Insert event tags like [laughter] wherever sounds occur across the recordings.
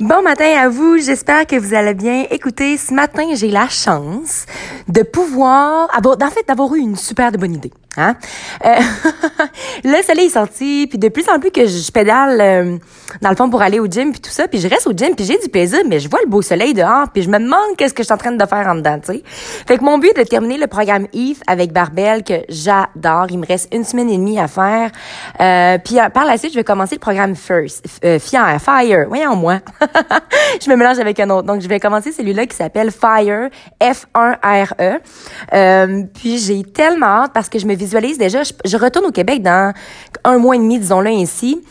Bon matin à vous, j'espère que vous allez bien. Écoutez, ce matin, j'ai la chance de pouvoir, avoir, en fait, d'avoir eu une super de bonne idée. Hein? Euh, [laughs] le soleil est sorti, puis de plus en plus que je pédale euh, dans le fond pour aller au gym puis tout ça, puis je reste au gym puis j'ai du plaisir, mais je vois le beau soleil dehors, puis je me demande qu'est-ce que je suis en train de faire en dedans, tu sais. Fait que mon but est de terminer le programme ETH avec Barbel que j'adore. Il me reste une semaine et demie à faire. Euh, puis par la suite, je vais commencer le programme First, Fire, Fire. Voyons moi. [laughs] je me mélange avec un autre. Donc je vais commencer celui-là qui s'appelle Fire, F1 E. puis j'ai tellement hâte parce que je me visualise déjà, je, retourne au Québec dans un mois et demi, disons-le ainsi.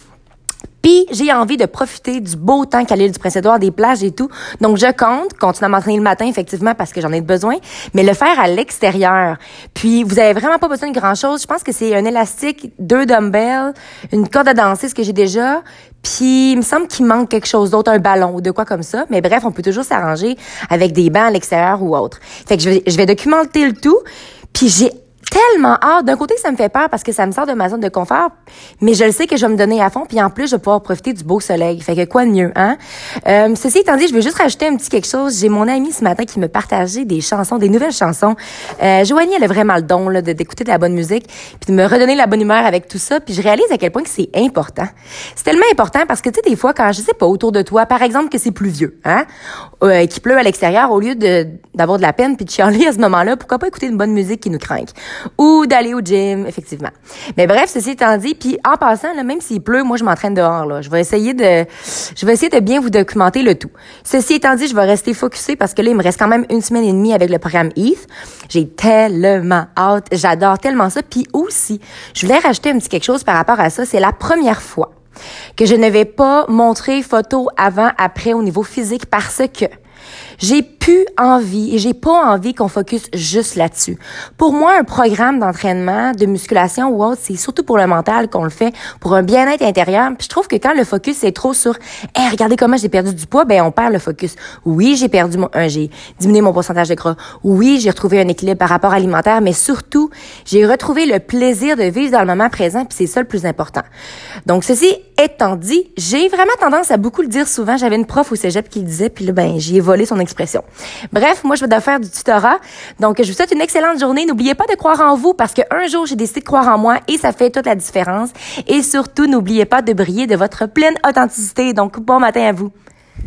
Puis j'ai envie de profiter du beau temps qu'à l'île du Prince-Édouard, des plages et tout. Donc je compte continuer à m'entraîner le matin effectivement parce que j'en ai besoin, mais le faire à l'extérieur. Puis vous avez vraiment pas besoin de grand-chose. Je pense que c'est un élastique, deux dumbbells, une corde à danser ce que j'ai déjà. Puis il me semble qu'il manque quelque chose d'autre, un ballon ou de quoi comme ça. Mais bref, on peut toujours s'arranger avec des bancs à l'extérieur ou autre. Fait que je vais, je vais documenter le tout. Puis j'ai tellement hâte. D'un côté, ça me fait peur parce que ça me sort de ma zone de confort, mais je le sais que je vais me donner à fond, puis en plus, je vais pouvoir profiter du beau soleil. Fait que quoi de mieux, hein? Euh, ceci étant dit, je veux juste rajouter un petit quelque chose. J'ai mon ami ce matin qui me partageait des chansons, des nouvelles chansons. Euh, Joanie, elle a vraiment le don là, d'écouter de, la bonne musique, puis de me redonner la bonne humeur avec tout ça, puis je réalise à quel point que c'est important. C'est tellement important parce que, tu sais, des fois, quand, je sais pas, autour de toi, par exemple, que c'est pluvieux, hein? Euh, qu'il pleut à l'extérieur, au lieu d'avoir de la peine puis de chialer à ce moment-là, pourquoi pas écouter une bonne musique qui nous craint? Ou d'aller au gym, effectivement. Mais bref, ceci étant dit, puis en passant, là, même s'il pleut, moi je m'entraîne dehors. Là. Je vais essayer de, je vais essayer de bien vous documenter le tout. Ceci étant dit, je vais rester focusé parce que là, il me reste quand même une semaine et demie avec le programme ETH. J'ai tellement hâte, j'adore tellement ça. Puis aussi, je voulais rajouter un petit quelque chose par rapport à ça. C'est la première fois que je ne vais pas montrer photo avant, après au niveau physique parce que j'ai plus envie et j'ai pas envie qu'on focus juste là-dessus. Pour moi, un programme d'entraînement, de musculation ou autre, c'est surtout pour le mental qu'on le fait, pour un bien-être intérieur. Puis je trouve que quand le focus est trop sur hey, regardez comment j'ai perdu du poids, ben on perd le focus. Oui, j'ai perdu mon j'ai diminué mon pourcentage de gras. Oui, j'ai retrouvé un équilibre par rapport alimentaire, mais surtout, j'ai retrouvé le plaisir de vivre dans le moment présent, puis c'est ça le plus important. Donc ceci étant dit, j'ai vraiment tendance à beaucoup le dire souvent. J'avais une prof au cégep qui le disait, puis là, ben, j'ai volé son expression. Bref, moi, je vais faire du tutorat. Donc, je vous souhaite une excellente journée. N'oubliez pas de croire en vous parce qu'un jour, j'ai décidé de croire en moi et ça fait toute la différence. Et surtout, n'oubliez pas de briller de votre pleine authenticité. Donc, bon matin à vous.